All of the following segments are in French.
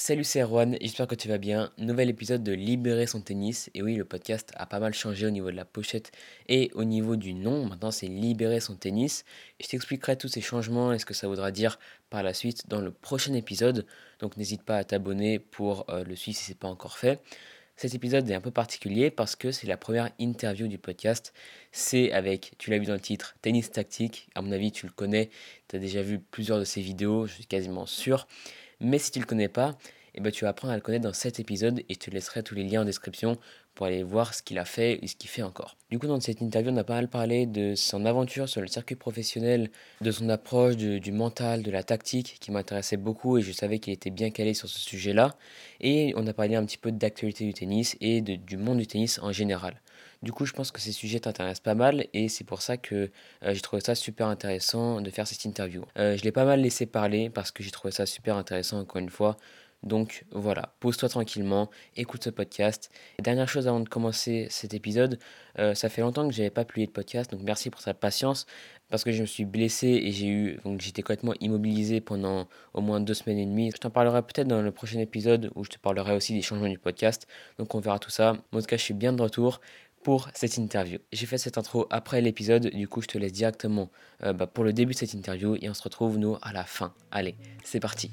Salut, c'est Erwan, j'espère que tu vas bien. Nouvel épisode de Libérer son tennis. Et oui, le podcast a pas mal changé au niveau de la pochette et au niveau du nom. Maintenant, c'est Libérer son tennis. je t'expliquerai tous ces changements et ce que ça voudra dire par la suite dans le prochain épisode. Donc, n'hésite pas à t'abonner pour euh, le suivre si ce n'est pas encore fait. Cet épisode est un peu particulier parce que c'est la première interview du podcast. C'est avec, tu l'as vu dans le titre, Tennis Tactique. À mon avis, tu le connais. Tu as déjà vu plusieurs de ses vidéos, je suis quasiment sûr. Mais si tu ne le connais pas, eh ben, tu vas apprendre à le connaître dans cet épisode et je te laisserai tous les liens en description pour aller voir ce qu'il a fait et ce qu'il fait encore. Du coup, dans cette interview, on a pas mal parlé de son aventure sur le circuit professionnel, de son approche du mental, de la tactique qui m'intéressait beaucoup et je savais qu'il était bien calé sur ce sujet-là. Et on a parlé un petit peu d'actualité du tennis et du monde du tennis en général. Du coup, je pense que ces sujets t'intéressent pas mal et c'est pour ça que euh, j'ai trouvé ça super intéressant de faire cette interview. Euh, je l'ai pas mal laissé parler parce que j'ai trouvé ça super intéressant encore une fois. Donc voilà, pose-toi tranquillement, écoute ce podcast. dernière chose avant de commencer cet épisode, euh, ça fait longtemps que j'avais pas publié de podcast, donc merci pour ta patience parce que je me suis blessé et j'ai eu donc j'étais complètement immobilisé pendant au moins deux semaines et demie. Je t'en parlerai peut-être dans le prochain épisode où je te parlerai aussi des changements du podcast. Donc on verra tout ça. En tout cas, je suis bien de retour pour cette interview. J'ai fait cette intro après l'épisode, du coup je te laisse directement euh, bah, pour le début de cette interview et on se retrouve nous à la fin. Allez, c'est parti.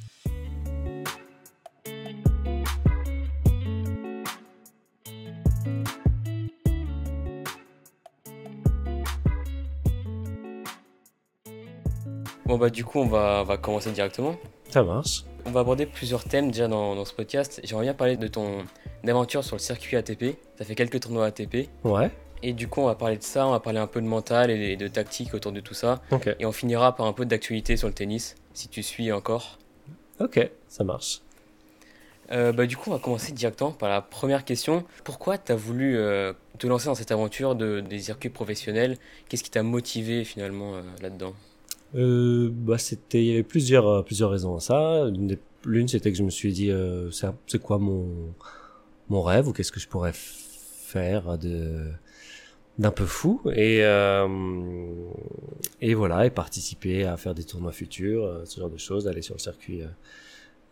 Bon bah du coup on va, va commencer directement. Ça marche. On va aborder plusieurs thèmes déjà dans, dans ce podcast. J'aimerais bien parler de ton aventure sur le circuit ATP. Ça fait quelques tournois ATP. Ouais. Et du coup on va parler de ça, on va parler un peu de mental et de tactique autour de tout ça. Et on finira par un peu d'actualité sur le tennis, si tu suis encore. Ok, ça marche. Euh, bah, du coup, on va commencer directement par la première question. Pourquoi tu as voulu euh, te lancer dans cette aventure de, des circuits professionnels? Qu'est-ce qui t'a motivé finalement euh, là-dedans? Bah c'était il y avait plusieurs plusieurs raisons à ça l'une c'était que je me suis dit c'est quoi mon mon rêve ou qu'est-ce que je pourrais faire de d'un peu fou et euh, et voilà et participer à faire des tournois futurs euh, ce genre de choses aller sur le circuit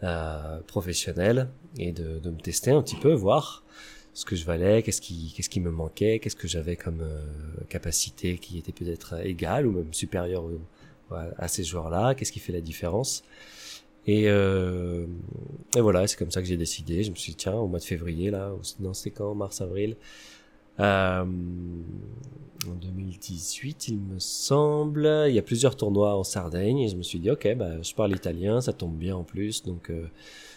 euh, professionnel et de, de me tester un petit peu voir ce que je valais qu'est-ce qui qu'est-ce qui me manquait qu'est-ce que j'avais comme capacité qui était peut-être égale ou même supérieure à ces joueurs-là, qu'est-ce qui fait la différence. Et, euh, et voilà, c'est comme ça que j'ai décidé. Je me suis dit, tiens, au mois de février, là, non, c'était quand Mars, avril? Euh, En 2018, il me semble. Il y a plusieurs tournois en Sardaigne. Et je me suis dit, ok, bah, je parle italien, ça tombe bien en plus. Donc, euh,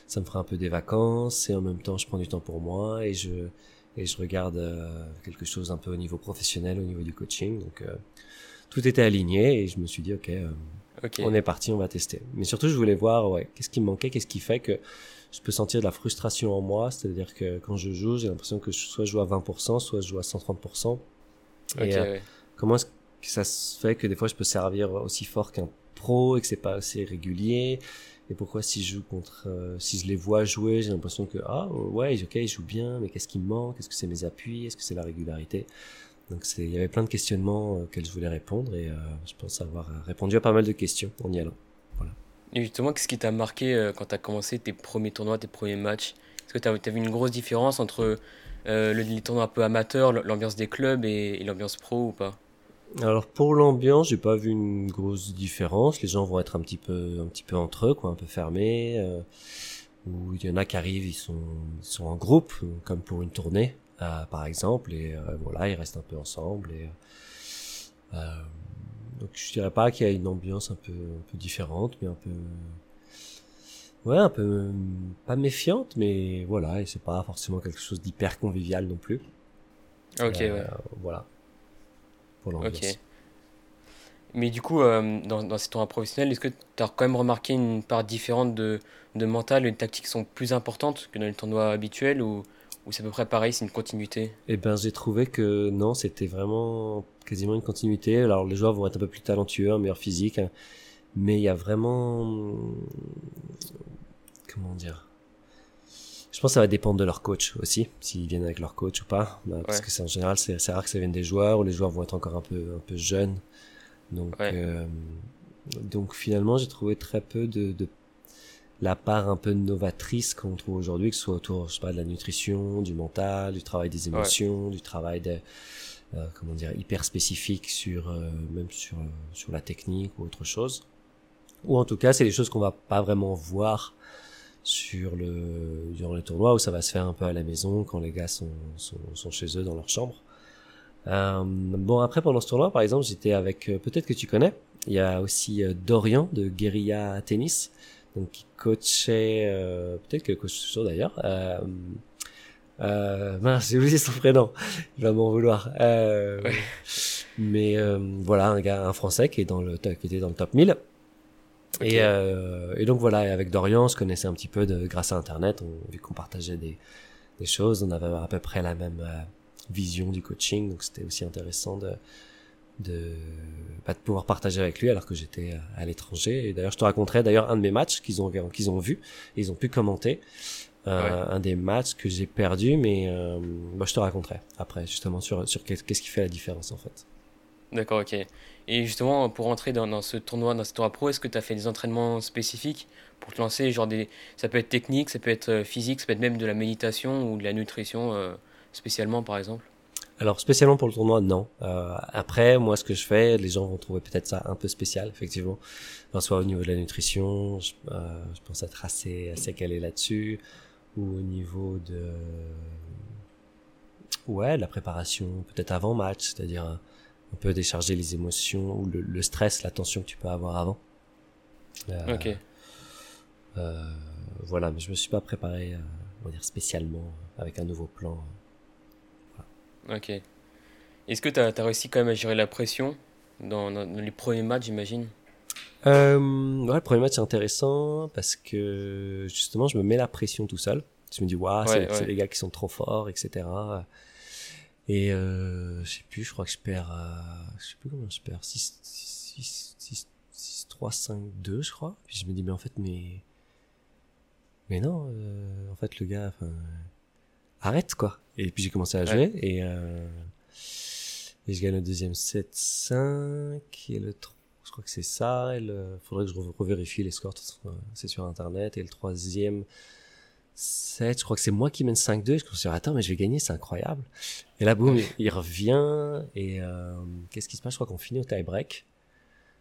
ça me fera un peu des vacances. Et en même temps, je prends du temps pour moi. Et je, et je regarde euh, quelque chose un peu au niveau professionnel, au niveau du coaching. Donc, euh, tout était aligné et je me suis dit ok, on est parti, on va tester. Mais surtout je voulais voir ouais, qu'est-ce qui me manquait, qu'est-ce qui fait que je peux sentir de la frustration en moi, c'est-à-dire que quand je joue, j'ai l'impression que soit je joue à 20%, soit je joue à 130%. Et euh, comment est-ce que ça se fait que des fois je peux servir aussi fort qu'un pro et que c'est pas assez régulier? Et pourquoi si je joue contre euh, si je les vois jouer j'ai l'impression que ah ouais ok ils jouent bien mais qu'est-ce qui me manque? Est-ce que c'est mes appuis? Est-ce que c'est la régularité? Donc il y avait plein de questionnements euh, auxquels je voulais répondre et euh, je pense avoir répondu à pas mal de questions en y allant. Voilà. Et justement, qu'est-ce qui t'a marqué euh, quand tu as commencé tes premiers tournois, tes premiers matchs? Est-ce que tu as, vu une grosse différence entre le, les tournois un peu amateurs, l'ambiance des clubs et, l'ambiance pro ou pas? Alors pour l'ambiance, j'ai pas vu une grosse différence. Les gens vont être un petit peu, un petit peu entre eux, quoi, un peu fermés. ou il y en a qui arrivent, ils sont, ils sont en groupe, comme pour une tournée. Euh, par exemple, et euh, voilà, ils restent un peu ensemble. Et, euh, donc je dirais pas qu'il y a une ambiance un peu, un peu différente, mais un peu, ouais, un peu pas méfiante, mais voilà, et c'est pas forcément quelque chose d'hyper convivial non plus. Ok, ouais. Voilà. Pour l'ambiance. Mais du coup, dans, dans ces tournois professionnels, est-ce que tu as quand même remarqué une part différente de, de mental et de tactique qui sont plus importantes que dans les tournois habituels ou ou c'est à peu près pareil, c'est une continuité? Eh ben, j'ai trouvé que non, c'était vraiment quasiment une continuité. Alors, les joueurs vont être un peu plus talentueux, un meilleur physique, hein. mais il y a vraiment, comment dire? Je pense que ça va dépendre de leur coach aussi, s'ils viennent avec leur coach ou pas, bah, parce que c'est en général c'est rare que ça vienne des joueurs ou les joueurs vont être encore un peu un peu jeunes. Donc, euh, donc finalement, j'ai trouvé très peu de, de la part un peu novatrice qu'on trouve aujourd'hui, que ce soit autour, je sais pas, de la nutrition, du mental, du travail des émotions, du travail de, euh, comment dire, hyper spécifique sur, euh, même sur, sur la technique ou autre chose. Ou en tout cas, c'est des choses qu'on va pas vraiment voir sur le, durant les tournois où ça va se faire un peu à la maison quand les gars sont, sont, sont chez eux dans leur chambre. Euh, bon, après, pendant ce tournoi, par exemple, j'étais avec, euh, peut-être que tu connais, il y a aussi Dorian de Guerilla Tennis donc qui coachait, euh, peut-être que coach toujours d'ailleurs. Euh, euh, mince, j'ai oublié son prénom. Il va m'en vouloir. Euh, Mais euh, voilà, un gars, un Français qui est dans le, qui était dans le top 1000. Et, euh, et donc voilà, avec Dorian, on se connaissait un petit peu de, grâce à Internet, on, vu qu'on partageait des, des choses, on avait à peu près la même vision du coaching, donc c'était aussi intéressant de, de, bah, de pouvoir partager avec lui alors que j'étais à l'étranger. Et d'ailleurs, je te raconterai d'ailleurs un de mes matchs qu'ils ont qu'ils ont vu, et ils ont pu commenter. Euh, un des matchs que j'ai perdu, mais euh, bah, je te raconterai après justement sur sur qu'est-ce qui fait la différence en fait. D'accord, ok. Et justement, pour entrer dans, dans, ce tournoi, dans ce tournoi pro, est-ce que tu as fait des entraînements spécifiques pour te lancer genre des... Ça peut être technique, ça peut être euh, physique, ça peut être même de la méditation ou de la nutrition euh, spécialement par exemple? Alors spécialement pour le tournoi, non. Euh, après, moi, ce que je fais, les gens vont trouver peut-être ça un peu spécial, effectivement. Enfin, soit au niveau de la nutrition, je, euh, je pense être assez, assez calé là-dessus, ou au niveau de, ouais, la préparation, peut-être avant match, c'est-à-dire un, peu décharger les émotions ou le, le, stress, la tension que tu peux avoir avant. Euh, ok. Euh, voilà, mais je me suis pas préparé, euh, on va dire spécialement avec un nouveau plan. Ok. Est-ce que tu as, réussi quand même à gérer la pression dans, les premiers matchs, j'imagine? Euh, ouais, le premier match c'est intéressant parce que justement je me mets la pression tout seul. Je me dis, waouh, c'est les gars qui sont trop forts, etc. Et euh, je sais plus, je crois que je perds, euh, je sais plus comment je perds, 6, 6, 6, 6 3, 5, 2, je crois. Puis je me dis, mais en fait, mais, mais non, euh, en fait, le gars, enfin, arrête quoi. Et puis j'ai commencé à jouer et, euh, et je gagne le deuxième 7-5 et le 3, je crois que c'est ça. Il faudrait que je revérifie les scores, c'est sur internet. Et le troisième 7, je crois que c'est moi qui mène 5-2. Je me suis dit, attends, mais je vais gagner, c'est incroyable. Et là, boum, il revient et euh, qu'est-ce qui se passe? Je crois qu'on finit au tie-break.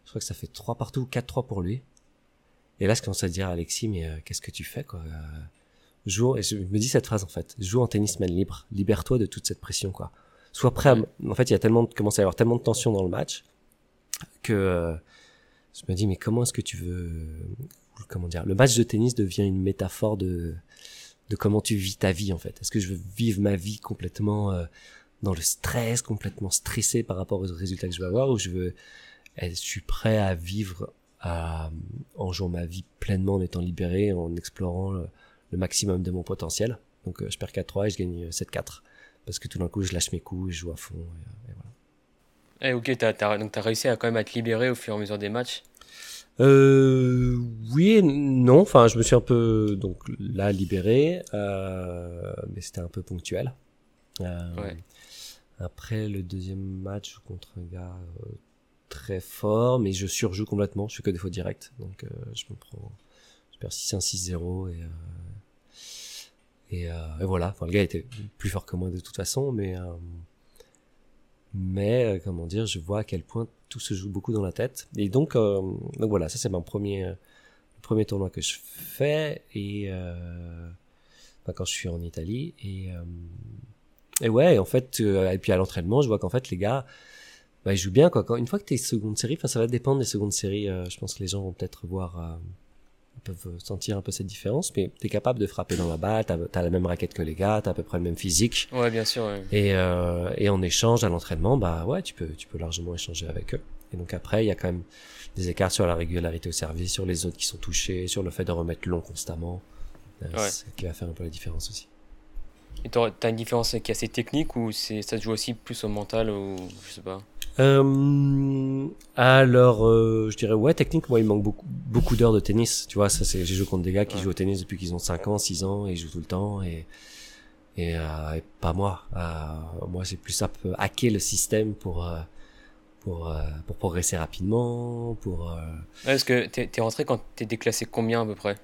Je crois que ça fait 3 partout, 4-3 pour lui. Et là, je commence à dire à Alexis, mais euh, qu'est-ce que tu fais quoi? Joue, et je me dis cette phrase en fait, joue en tennisman libre, libère-toi de toute cette pression quoi. Sois prêt à, en fait il y a tellement, commence à y avoir tellement de tension dans le match que euh, je me dis mais comment est-ce que tu veux, comment dire, le match de tennis devient une métaphore de de comment tu vis ta vie en fait. Est-ce que je veux vivre ma vie complètement euh, dans le stress, complètement stressé par rapport aux résultats que je vais avoir, ou je veux, je suis prêt à vivre à, en jouant ma vie pleinement, en étant libéré, en explorant le, le maximum de mon potentiel. Donc euh, je perds 4-3 et je gagne 7-4. Euh, Parce que tout d'un coup, je lâche mes coups, je joue à fond. Et, voilà. Eh, ok, t'as, as, donc tu as réussi à quand même à te libérer au fur et à mesure des matchs? Euh, oui et non. Enfin, je me suis un peu donc là libéré, euh, mais c'était un peu ponctuel. Euh, ouais. Après le deuxième match contre un gars euh, très fort, mais je surjoue complètement. Je fais que des fautes directes, donc je me prends, je perds 6-1, 6-0 et et, euh, et, voilà, enfin, le gars était plus fort que moi de toute façon, mais euh, mais euh, comment dire, je vois à quel point tout se joue beaucoup dans la tête. Et donc, euh, donc voilà, ça c'est mon premier euh, premier tournoi que je fais et enfin, quand je suis en Italie et et ouais, en fait, et puis à l'entraînement, je vois qu'en fait les gars, bah, ils jouent bien quoi. Quand, une fois que t'es seconde série, ça va dépendre des secondes séries. je pense que les gens vont peut-être voir peuvent sentir un peu cette différence, mais tu es capable de frapper dans la balle, tu as, la même raquette que les gars, tu as à peu près le même physique. Ouais, bien sûr. Ouais. Et, euh, et en échange à l'entraînement, bah ouais, tu peux, tu peux largement échanger avec eux. Et donc après, il y a quand même des écarts sur la régularité au service, sur les autres qui sont touchés, sur le fait de remettre long constamment. Euh, ouais. qui va faire un peu la différence aussi. Et t'as une différence qui est assez technique ou c'est ça se joue aussi plus au mental ou je sais pas? Euh, alors, euh, je dirais ouais, technique, moi, il manque beaucoup, beaucoup d'heures de tennis. Tu vois, ça, c'est, j'ai joué contre des gars qui jouent au tennis depuis qu'ils ont 5 ans, 6 ans, et ils jouent tout le temps, et, et, euh, et pas moi. Euh, moi, c'est plus ça, hacker le système pour, pour, pour progresser rapidement, pour. Ouais, est-ce que t'es, t'es rentré quand t'es déclassé combien à peu près?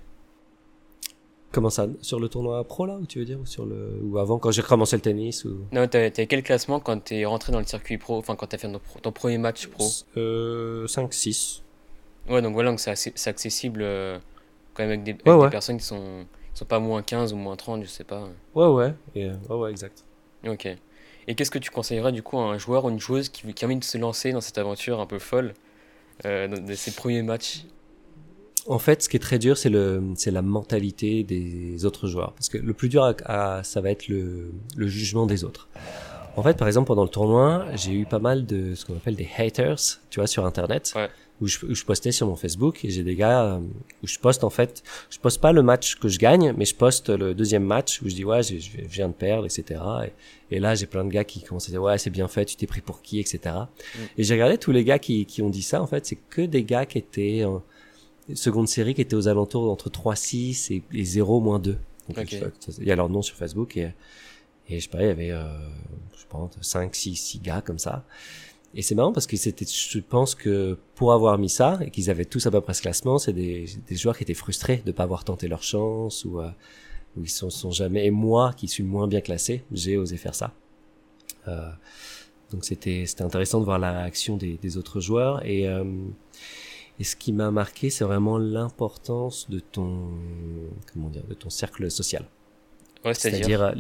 Comment ça Sur le tournoi pro là, ou tu veux dire Ou, sur le... ou avant, quand j'ai commencé le tennis ou... Non, t'as quel classement quand t'es rentré dans le circuit pro, enfin quand t'as fait ton, premier match pro? Euh, 5, 6. Ouais, donc voilà, donc c'est accessible euh, quand même avec des, avec Ouais, des ouais. personnes qui sont, qui sont pas moins 15 ou moins 30, je sais pas. Ouais, ouais. Et, ouais, ouais, exact. Ok. Et qu'est-ce que tu conseillerais du coup à un joueur ou une joueuse qui, qui a envie de se lancer dans cette aventure un peu folle euh, dans- de ses premiers matchs? En fait, ce qui est très dur, c'est le, c'est la mentalité des autres joueurs. Parce que le plus dur, à, à- ça va être le, le jugement des autres. En fait, par exemple, pendant le tournoi, j'ai eu pas mal de ce qu'on appelle des haters, tu vois, sur Internet, Ouais. où, je, où je postais sur mon Facebook et j'ai des gars euh, où je poste en fait, je poste pas le match que je gagne, mais je poste le deuxième match où je dis ouais, je, je viens de perdre, etc. Et, et là, j'ai plein de gars qui commencent à dire ouais, c'est bien fait, tu t'es pris pour qui, etc. Et j'ai regardé tous les gars qui, qui ont dit ça, en fait, c'est que des gars qui étaent en seconde série, qui étaient aux alentours entre 3-6 et, et 0 moins 2. Donc, Ok. je- il y a leur nom sur Facebook et, et je sais pas, il y avait, euh, je pense, 5, 6, 6 gars comme ça. Et c'est marrant parce que c'était, je pense que pour avoir mis ça et qu'ils avaient tous à peu près ce classement, c'est des, des joueurs qui étaient frustrés de pas avoir tenté leur chance ou, euh, ou ils sont, sont jamais. Et moi, qui suis moins bien classé, j'ai osé faire ça. Euh, donc c'était c'était intéressant de voir la réaction des, des autres joueurs et euh, et ce qui m'a marqué, c'est vraiment l'importance de ton comment dire de ton cercle social. Ouais, c'est-à-dire euh,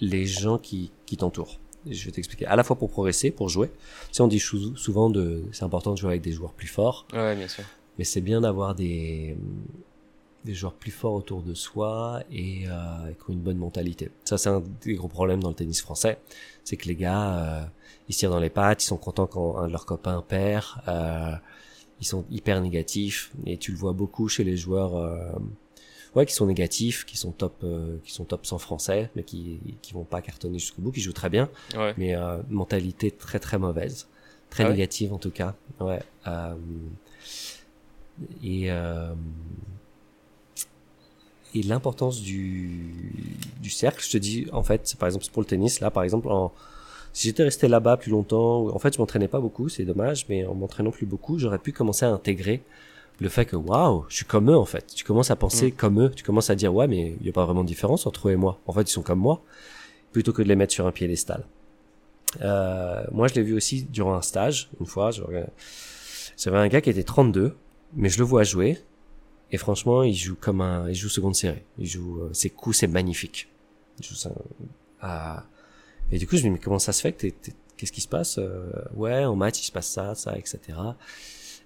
les gens qui, qui t'entourent. Je vais t'expliquer. À la fois pour progresser, pour jouer. Tu sais, on dit souvent de, c'est important de jouer avec des joueurs plus forts, Ouais, bien sûr. mais c'est bien d'avoir des, des joueurs plus forts autour de soi et euh, qui ont une bonne mentalité. Ça, c'est un des gros problèmes dans le tennis français. C'est que les gars, euh, ils se tirent dans les pattes, ils sont contents quand un de leurs copains perd, euh, ils sont hyper négatifs et tu le vois beaucoup chez les joueurs euh, ouais qui sont négatifs, qui sont top euh, qui sont top 100 français mais qui qui vont pas cartonner jusqu'au bout, qui jouent très bien Ouais. mais euh, mentalité très très mauvaise, très Ah ouais négative en tout cas. Ouais. et et l'importance du du cercle, je te dis en fait, par exemple pour le tennis là, par exemple en si j'étais resté là-bas plus longtemps, en fait je m'entraînais pas beaucoup, c'est dommage, mais en m'entraînant plus beaucoup, j'aurais pu commencer à intégrer le fait que waouh, je suis comme eux en fait. Tu commences à penser Mm. comme eux, tu commences à dire ouais, mais il y a pas vraiment de différence entre eux et moi. En fait, ils sont comme moi, plutôt que de les mettre sur un piédestal. Euh, moi, je l'ai vu aussi durant un stage, une fois. J'avais un gars qui était 32, mais je le vois jouer, et franchement, il joue comme un, il joue seconde série. Il joue, euh, ses coups, c'est magnifique. Il joue ça, à- Et du coup, je me dis, mais comment ça se fait qu'est-ce qui se passe? Euh, ouais, en match, il se passe ça, ça, etc.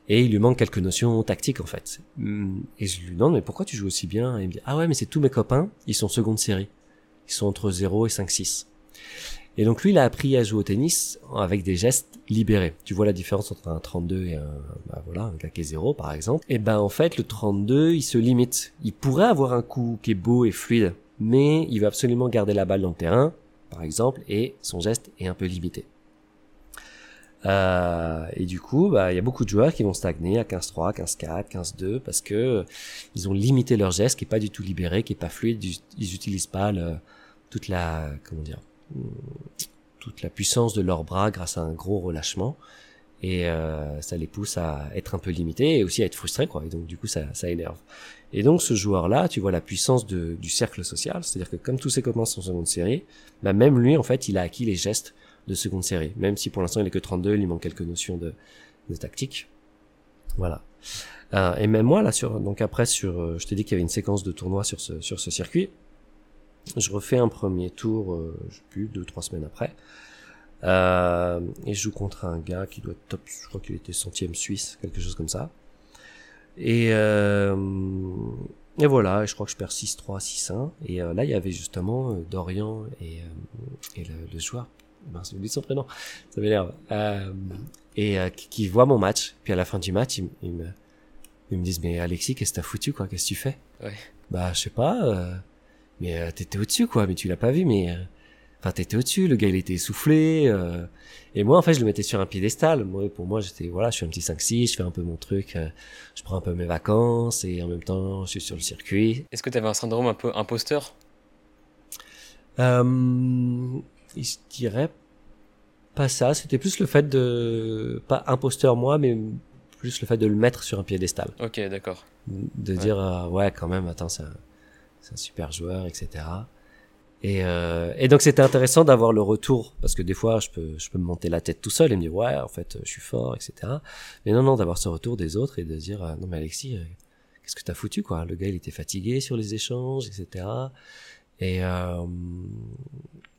Et il lui manque quelques notions tactiques, en fait. Hum, Et je lui demande, mais pourquoi tu joues aussi bien? Et il me dit, ah ouais, mais c'est tous mes copains, ils sont seconde série. Ils sont entre 0 et 5-6. Et donc lui, il a appris à jouer au tennis avec des gestes libérés. Tu vois la différence entre un 32 et un, bah voilà, un est 0 par exemple. Et ben en fait, le 32, il se limite. Il pourrait avoir un coup qui est beau et fluide, mais il veut absolument garder la balle dans le terrain, par exemple, et son geste est un peu limité. Euh, et du coup, bah, il y a beaucoup de joueurs qui vont stagner à 15-3, 15-4, 15-2 parce que euh, ils ont limité leur geste qui est pas du tout libéré, qui est pas fluide. Ils, ils utilisent pas le, toute la, puissance de leurs bras grâce à un gros relâchement. Et euh, ça les pousse à être un peu limités et aussi à être frustrés, quoi. Et donc du coup, ça énerve. Et donc ce joueur-là, tu vois la puissance de, du cercle social, c'est-à-dire que comme tous ses copains sont en seconde série, bah même lui, en fait, il a acquis les gestes de seconde série. Même si pour l'instant il est que 32, il lui manque quelques notions de, de tactique. Voilà. Euh, et même moi là sur donc après sur euh, je t'ai dit qu'il y avait une séquence de tournois sur ce sur ce circuit. Je refais un premier tour, euh, je sais plus deux trois semaines après. Euh, et je joue contre un gars qui doit être top, je crois qu'il était centième suisse, quelque chose comme ça. Et euh, et voilà, je crois que je perds 6-3, 6-1. Et euh, là, il y avait justement euh, Dorian et, et le, le joueur, ben, j'ai oublié son prénom, ça m'énerve. Euh, et qui, qui voit mon match. Puis à la fin du match, ils, ils me, ils me disent, mais Alexis, qu'est-ce que t'as foutu, quoi? Qu'est-ce que tu fais? Ouais. Bah, je sais pas. euh, mais euh, t'étais au-dessus, quoi. Mais tu l'as pas vu, mais... euh, Enfin, t'étais au-dessus, le gars, il était essoufflé. euh, et moi, en fait, je le mettais sur un piédestal. Moi, pour moi, j'étais, voilà, je suis un petit 5-6, je fais un peu mon truc, euh, je prends un peu mes vacances, et en même temps, je suis sur le circuit. Est-ce que tu avais un syndrome un peu imposteur? Euh, je dirais pas ça. C'était plus le fait de pas imposteur moi, mais plus le fait de le mettre sur un piédestal, Ok, d'accord. de Ouais. dire euh, ouais quand même attends c'est un super joueur, etc. Et, euh, et donc c'était intéressant d'avoir le retour parce que des fois je peux je peux me monter la tête tout seul et me dire ouais en fait je suis fort etc. Mais non non d'avoir ce retour des autres et de dire euh, non mais Alexis euh, qu'est-ce que t'as foutu quoi? Le gars il était fatigué sur les échanges etc. Et euh,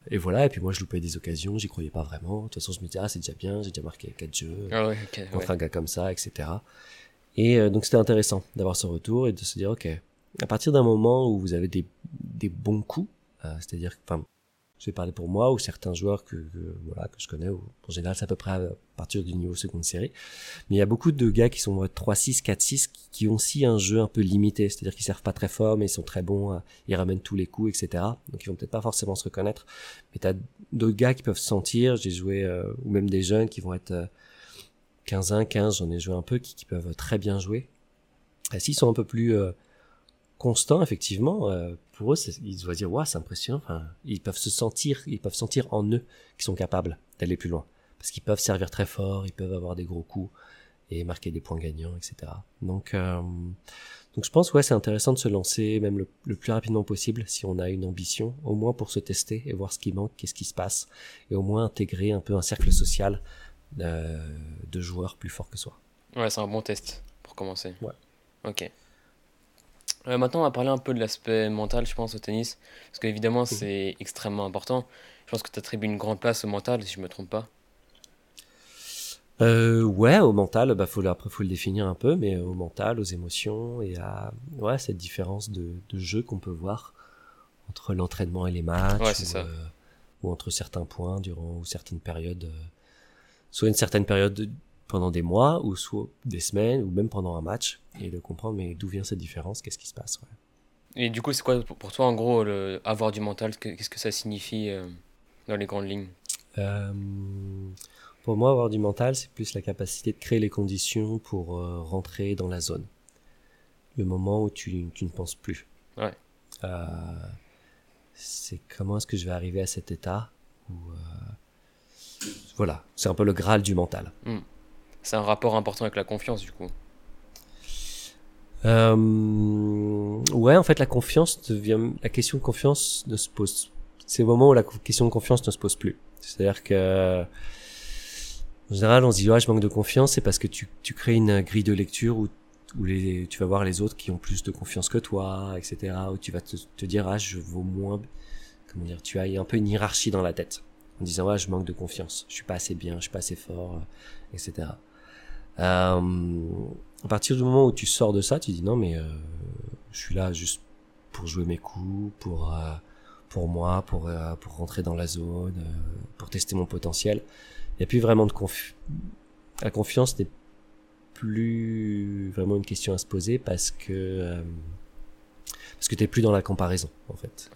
et voilà et puis moi je loupais des occasions j'y croyais pas vraiment de toute façon je me disais ah c'est déjà bien j'ai déjà marqué quatre jeux Ah ouais, ok, contre ouais. un gars comme ça, etc. Et euh, donc c'était intéressant d'avoir ce retour et de se dire, ok, à partir d'un moment où vous avez des, des bons coups, c'est-à-dire, enfin, je vais parler pour moi ou certains joueurs que, voilà que je connais, ou en général c'est à peu près à partir du niveau seconde série, mais il y a beaucoup de gars qui sont 3-6, 4-6 qui, ont aussi un jeu un peu limité, c'est-à-dire qu'ils servent pas très fort mais ils sont très bons, euh, ils ramènent tous les coups, etc. Donc ils vont peut-être pas forcément se reconnaître, mais t'as d'autres gars qui peuvent se sentir, j'ai joué, euh, ou même des jeunes qui vont être euh, 15-1, 15, j'en ai joué un peu, qui, peuvent très bien jouer. S'ils sont un peu plus euh, constants, effectivement, euh, pour eux, ils doivent dire, ouais, c'est impressionnant. Enfin, ils peuvent se sentir, ils peuvent sentir en eux qu'ils sont capables d'aller plus loin. Parce qu'ils peuvent servir très fort, ils peuvent avoir des gros coups et marquer des points gagnants, etc. Donc, euh, donc je pense, ouais, c'est intéressant de se lancer même le, le plus rapidement possible si on a une ambition, au moins pour se tester et voir ce qui manque, qu'est-ce qui se passe, et au moins intégrer un peu un cercle social euh, de joueurs plus forts que soi. Ouais, c'est un bon test pour commencer. Ouais. Ok. Euh, maintenant, on va parler un peu de l'aspect mental, je pense, au tennis. Parce qu'évidemment, c'est extrêmement important. Je pense que tu attribues une grande place au mental, si je me trompe pas. Euh, ouais, au mental, bah faut le- après faut le définir un peu, mais au mental, aux émotions et à ouais cette différence de, de jeu qu'on peut voir entre l'entraînement et les matchs, Ouais, c'est ou, ça. euh, ou entre certains points durant ou certaines périodes, euh, soit une certaine période de- pendant des mois ou soit des semaines ou même pendant un match et de comprendre mais d'où vient cette différence, qu'est-ce qui se passe. Ouais. Et du coup, c'est quoi pour toi, en gros, le avoir du mental? que- Qu'est-ce que ça signifie euh, dans les grandes lignes? Euh, pour moi, avoir du mental, c'est plus la capacité de créer les conditions pour euh, rentrer dans la zone. Le moment où tu, tu ne penses plus. Ouais. C'est comment est-ce que je vais arriver à cet état où, voilà, c'est un peu le graal du mental. C'est un rapport important avec la confiance, du coup. Euh, ouais, en fait, la confiance devient, la question de confiance ne se pose. C'est le moment où la question de confiance ne se pose plus. C'est-à-dire que, en général, on se dit, ouais, je manque de confiance, c'est parce que tu, tu crées une grille de lecture où, où les, tu vas voir les autres qui ont plus de confiance que toi, etc., où tu vas te, dire, ah, je vaux moins, comment dire, tu as un peu une hiérarchie dans la tête. En disant, ouais, je manque de confiance, je suis pas assez bien, je suis pas assez fort, etc. Euh, à partir du moment où tu sors de ça, tu dis non mais euh, je suis là juste pour jouer mes coups, pour euh, pour moi, pour euh, pour rentrer dans la zone, euh, pour tester mon potentiel. Il n'y a plus vraiment de la confiance n'est plus vraiment une question à se poser parce que euh, parce que t'es plus dans la comparaison en fait.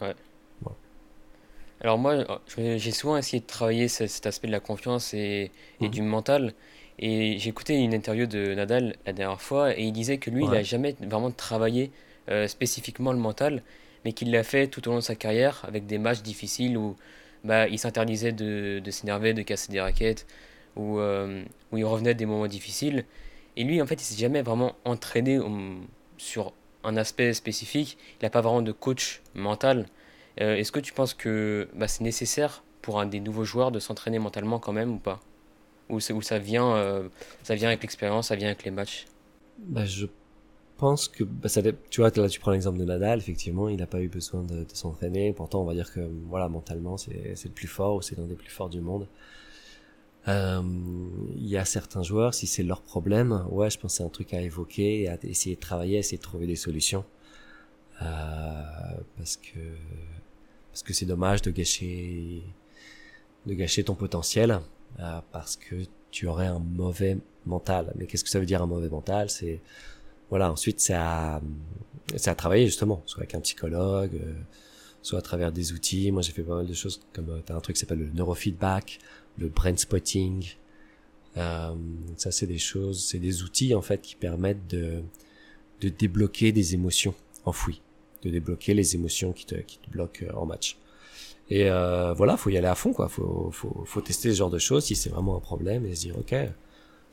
Alors moi, j'ai souvent essayé de travailler ce- cet aspect de la confiance et, et Mhm. du mental. Et écouté une interview de Nadal la dernière fois et il disait que lui, il n'a jamais vraiment travaillé euh, spécifiquement le mental, mais qu'il l'a fait tout au long de sa carrière avec des matchs difficiles où bah, il s'interdisait de, de s'énerver, de casser des raquettes, où, euh, où il revenait des moments difficiles. Et lui, en fait, il s'est jamais vraiment entraîné hum, sur un aspect spécifique. Il n'a pas vraiment de coach mental. Euh, Est-ce que tu penses que bah, c'est nécessaire pour un des nouveaux joueurs de s'entraîner mentalement quand même ou pas? Ou, ça vient, euh, ça vient avec l'expérience, ça vient avec les matchs? Bah, je pense que bah, tu vois là tu prends l'exemple de Nadal effectivement il n'a pas eu besoin de, s'entraîner. Pourtant on va dire que voilà mentalement c'est le plus fort ou c'est l'un des plus forts du monde. Euh, il y a certains joueurs si c'est leur problème ouais je pense c'est un truc à évoquer à essayer de travailler essayer de trouver des solutions. Euh, parce que parce que c'est dommage de gâcher de gâcher ton potentiel euh, parce que tu aurais un mauvais mental mais qu'est-ce que ça veut dire un mauvais mental? C'est voilà, ensuite, c'est à, c'est à travailler justement, soit avec un psychologue, euh, soit à travers des outils. Moi, j'ai fait pas mal de choses comme, euh, t'as un truc qui s'appelle le neurofeedback, le brain spotting. Euh, ça, c'est des choses, c'est des outils, en fait, qui permettent de, de débloquer des émotions enfouies, de débloquer les émotions qui te, qui te bloquent euh, en match. Et euh, voilà, faut y aller à fond, quoi. Faut, faut, faut tester ce genre de choses si c'est vraiment un problème et se dire, ok,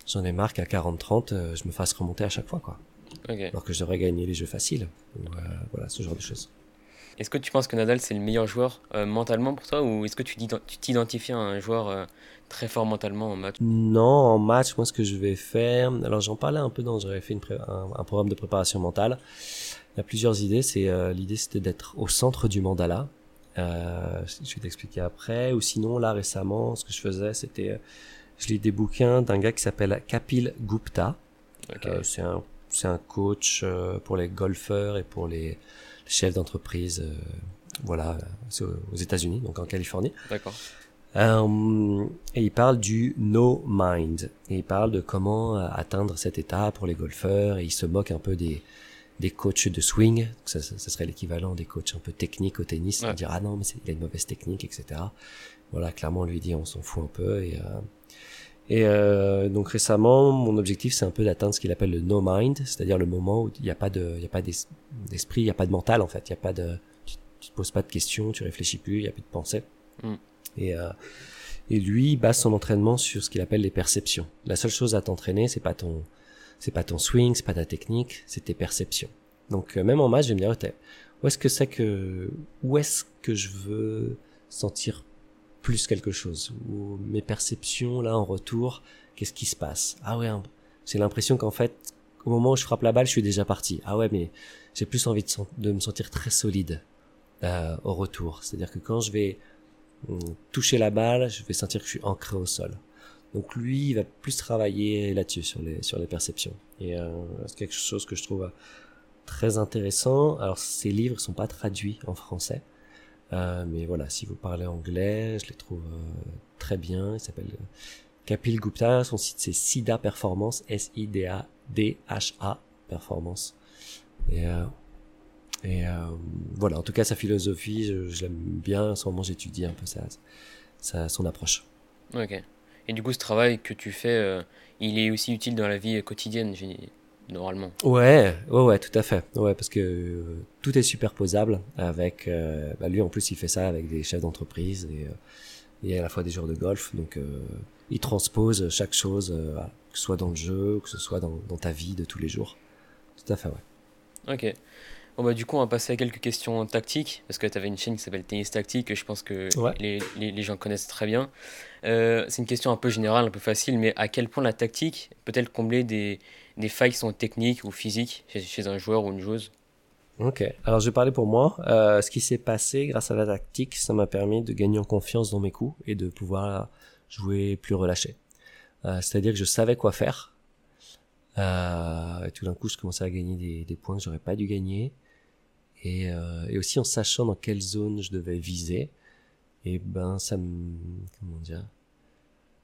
j'en ai marre qu'à 40-30, euh, je me fasse remonter à chaque fois, quoi Ok. alors que je devrais gagner les jeux faciles. Euh, voilà, ce genre de choses. Est-ce que tu penses que Nadal c'est le meilleur joueur euh, mentalement pour toi ou est-ce que tu t'identifies à un joueur euh, très fort mentalement en match? Non, en match, moi ce que je vais faire, alors j'en parlais un peu dans, j'avais fait une un, programme de préparation mentale. Il y a plusieurs idées. C'est euh, l'idée c'était d'être au centre du mandala. Je vais t'expliquer après. Ou sinon là récemment, ce que je faisais, c'était je lis des bouquins d'un gars qui s'appelle Kapil Gupta. c'est un c'est un coach pour les golfeurs et pour les chef d'entreprise, euh, voilà, aux États-Unis, donc en Californie. D'accord. Euh, et il parle du no mind. Et il parle de comment euh, atteindre cet état pour les golfeurs. Et il se moque un peu des, des coachs de swing. Ça, ça, serait l'équivalent des coachs un peu techniques au tennis. Ouais. Dire, ah non, mais il a une mauvaise technique, etc. Voilà, clairement, on lui dit, on s'en fout un peu. Et, euh, et euh, donc récemment, mon objectif, c'est un peu d'atteindre ce qu'il appelle le no mind, c'est-à-dire le moment où il n'y a pas de, il y a pas d'esprit, il n'y a pas de mental en fait, il y a pas de, tu, tu, te poses pas de questions, tu réfléchis plus, il n'y a plus de pensée. Mm. Et euh, et lui il base son entraînement sur ce qu'il appelle les perceptions. La seule chose à t'entraîner, c'est pas ton, c'est pas ton swing, c'est pas ta technique, c'est tes perceptions. Donc euh, même en match, je vais me dire, où est-ce que c'est que, où est-ce que je veux sentir plus quelque chose? Ou mes perceptions, là, en retour, qu'est-ce qui se passe? Ah ouais, c'est l'impression qu'en fait, au moment où je frappe la balle, je suis déjà parti. Ah ouais, mais j'ai plus envie de, de, me sentir très solide euh, au retour. C'est-à-dire que quand je vais hum, toucher la balle, je vais sentir que je suis ancré au sol. Donc lui, il va plus travailler là-dessus, sur les, sur les perceptions. Et euh, c'est quelque chose que je trouve euh, très intéressant. Alors ces livres sont pas traduits en français. Euh, mais voilà, si vous parlez anglais, je les trouve euh, très bien. Il s'appelle euh, Kapil Gupta. Son site c'est SIDA Performance, S-I-D-A-D-H-A Performance. Et, et voilà, en tout cas sa philosophie, je, l'aime bien. En ce moment, j'étudie un peu sa, sa, son approche. Ok. Et du coup, ce travail que tu fais, il est aussi utile dans la vie quotidienne normalement. Ouais, ouais, ouais, tout à fait. Ouais, parce que euh, tout est superposable avec. Euh, bah lui, en plus, il fait ça avec des chefs d'entreprise et, euh, et à la fois des joueurs de golf. Donc, il transpose chaque chose, que ce soit dans le jeu, que ce soit dans, dans, ta vie de tous les jours. Tout à fait, ouais. Ok. Bon bah, du coup, on va passer à quelques questions tactiques, parce que tu avais une chaîne qui s'appelle Tennis Tactique, que je pense que les, les, les, gens connaissent très bien. c'est une question un peu générale, un peu facile, mais à quel point la tactique peut-elle combler des, des failles qui sont techniques ou physiques chez, un joueur ou une joueuse? Ok, alors je vais parler pour moi. Euh, ce qui s'est passé grâce à la tactique, ça m'a permis de gagner en confiance dans mes coups et de pouvoir jouer plus relâché. Euh, C'est-à-dire que je savais quoi faire. Euh, et tout d'un coup, je commençais à gagner des, des points que j'aurais pas dû gagner. Et, euh, et, aussi en sachant dans quelle zone je devais viser. Et ben, ça me, comment dire,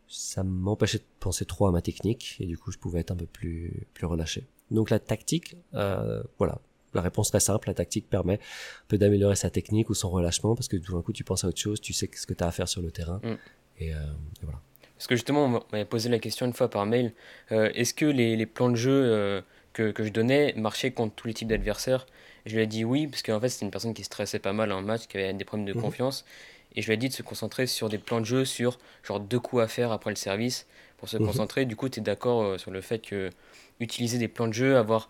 ça m'empêchait de penser trop à ma technique et du coup je pouvais être un peu plus plus relâché. Donc la tactique, euh, voilà, la réponse très simple, la tactique permet un peu d'améliorer sa technique ou son relâchement parce que tout d'un coup tu penses à autre chose, tu sais ce que tu as à faire sur le terrain mm. et, euh, et, voilà. Parce que justement, on m'avait posé la question une fois par mail, euh, est-ce que les, les, plans de jeu euh, que, que, je donnais marchaient contre tous les types d'adversaires? Je lui ai dit oui, parce qu'en fait c'était une personne qui stressait pas mal en match, qui avait des problèmes de mm-hmm. confiance. Et je lui ai dit de se concentrer sur des plans de jeu, sur genre deux coups à faire après le service, pour se mhm. concentrer. Du coup, tu es d'accord euh, sur le fait que utiliser des plans de jeu, avoir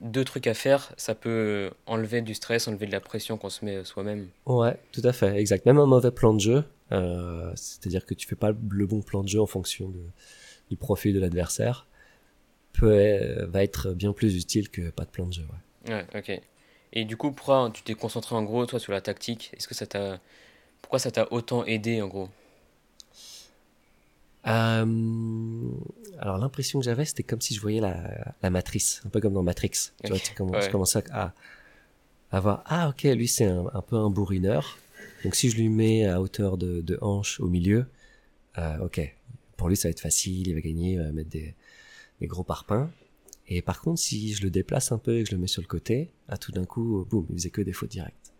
deux trucs à faire, ça peut enlever du stress, enlever de la pression qu'on se met soi-même. Ouais, tout à fait, exact. Même un mauvais plan de jeu, euh, c'est-à-dire que tu fais pas le bon plan de jeu en fonction de, du profil de l'adversaire, peut euh, va être bien plus utile que pas de plan de jeu. Ouais, ouais ok. Et du coup, pourquoi tu t'es concentré en gros, toi, sur la tactique? Est-ce que ça t'a pourquoi ça t'a autant aidé en gros? Euh, alors l'impression que j'avais, c'était comme si je voyais la, la matrice, un peu comme dans Matrix. Tu vois, tu commences, je commençais à, à voir, ah ok, lui c'est un, un, peu un bourrineur. Donc si je lui mets à hauteur de, de hanche au milieu, euh, ok, pour lui ça va être facile, il va gagner, il va mettre des, des gros parpaings. Et par contre, si je le déplace un peu et que je le mets sur le côté, à tout d'un coup, boum, il faisait que des fautes directes.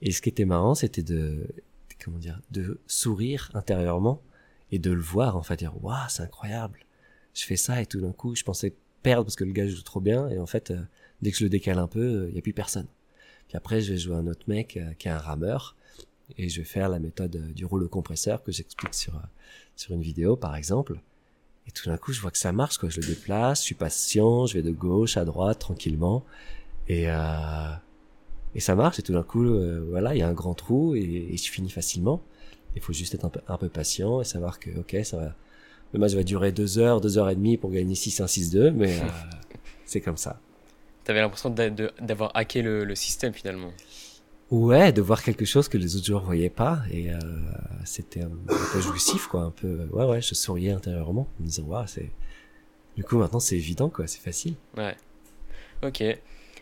Et ce qui était marrant, c'était de, comment dire, de sourire intérieurement et de le voir en fait dire waouh c'est incroyable. Je fais ça et tout d'un coup je pensais perdre parce que le gars joue trop bien et en fait euh, dès que je le décale un peu il euh, y a plus personne. Puis après je vais jouer un autre mec euh, qui est un rameur et je vais faire la méthode du rouleau compresseur que j'explique sur sur une vidéo par exemple et tout d'un coup je vois que ça marche quoi je le déplace je suis patient je vais de gauche à droite tranquillement et Et ça marche, et tout d'un coup, euh, voilà, il y a un grand trou, et, et je finis facilement. Il faut juste être un peu, un peu patient et savoir que, ok, ça va, le match va durer deux heures, deux heures et demie pour gagner 6-1, 6-2, mais euh, c'est comme ça. T'avais l'impression d'avoir hacké le, le système finalement. Ouais, de voir quelque chose que les autres joueurs voyaient pas, et euh, c'était un, un peu jouissif, quoi, un peu, ouais, ouais, je souriais intérieurement, en me disant, waouh, c'est, du coup, maintenant, c'est évident, quoi, c'est facile. Ouais. Ok.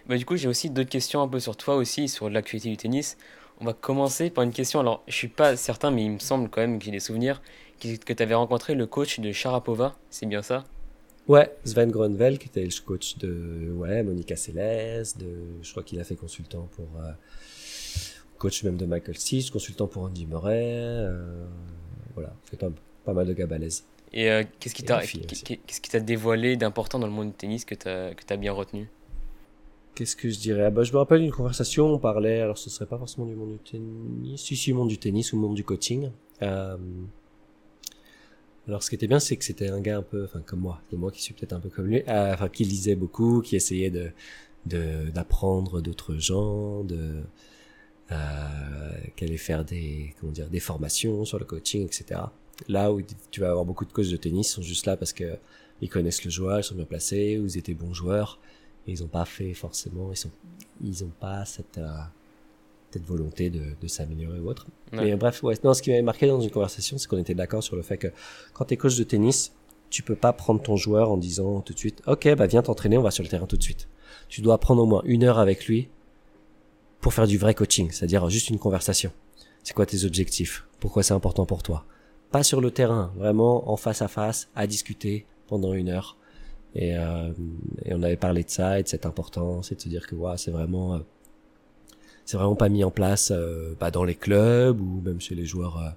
Bah, du coup, j'ai aussi d'autres questions un peu sur toi aussi, sur l'actualité du tennis. On va commencer par une question. Alors, je suis pas certain, mais il me semble quand même que j'ai des souvenirs que, que tu avais rencontré le coach de Sharapova. C'est bien ça? Ouais, Sven Gronvel, qui était le coach de ouais, Monica Seles, de, je crois qu'il a fait consultant pour euh, coach même de Michael Stich, consultant pour Andy Murray, euh, voilà, fait pas, pas mal de gars balèzes. Et euh, qu'est-ce qui t'a qu'est-ce qui dévoilé d'important dans le monde du tennis que t'as que bien retenu? Qu'est-ce que je dirais? Ah bah, Je me rappelle d'une conversation, on parlait, alors ce serait pas forcément du monde du tennis, si, si, monde du tennis ou monde du coaching. Euh, alors ce qui était bien, c'est que c'était un gars un peu, enfin comme moi, c'est moi qui suis peut-être un peu comme lui, euh, enfin qui lisait beaucoup, qui essayait de de- d'apprendre d'autres gens, de qui allait faire des comment dire des formations sur le coaching, etc. Là où tu vas avoir beaucoup de coachs de tennis, ils sont juste là parce que ils connaissent le joueur, ils sont bien placés, ou ils étaient bons joueurs. Et ils ont pas fait forcément, ils sont, ils ont pas cette, euh, cette volonté de, de s'améliorer ou autre. Ouais. Mais bref, ouais, non, ce qui m'avait marqué dans une conversation, c'est qu'on était d'accord sur le fait que quand t'es coach de tennis, tu peux pas prendre ton joueur en disant tout de suite, ok, bah viens t'entraîner, on va sur le terrain tout de suite. Tu dois prendre au moins une heure avec lui pour faire du vrai coaching, c'est-à-dire juste une conversation. C'est quoi tes objectifs? Pourquoi c'est important pour toi? Pas sur le terrain, vraiment en face à face, à discuter pendant une heure. Et, euh, on avait parlé de ça et de cette importance et de se dire que ouais, c'est vraiment euh, c'est vraiment pas mis en place euh, bah, dans les clubs ou même chez les joueurs euh,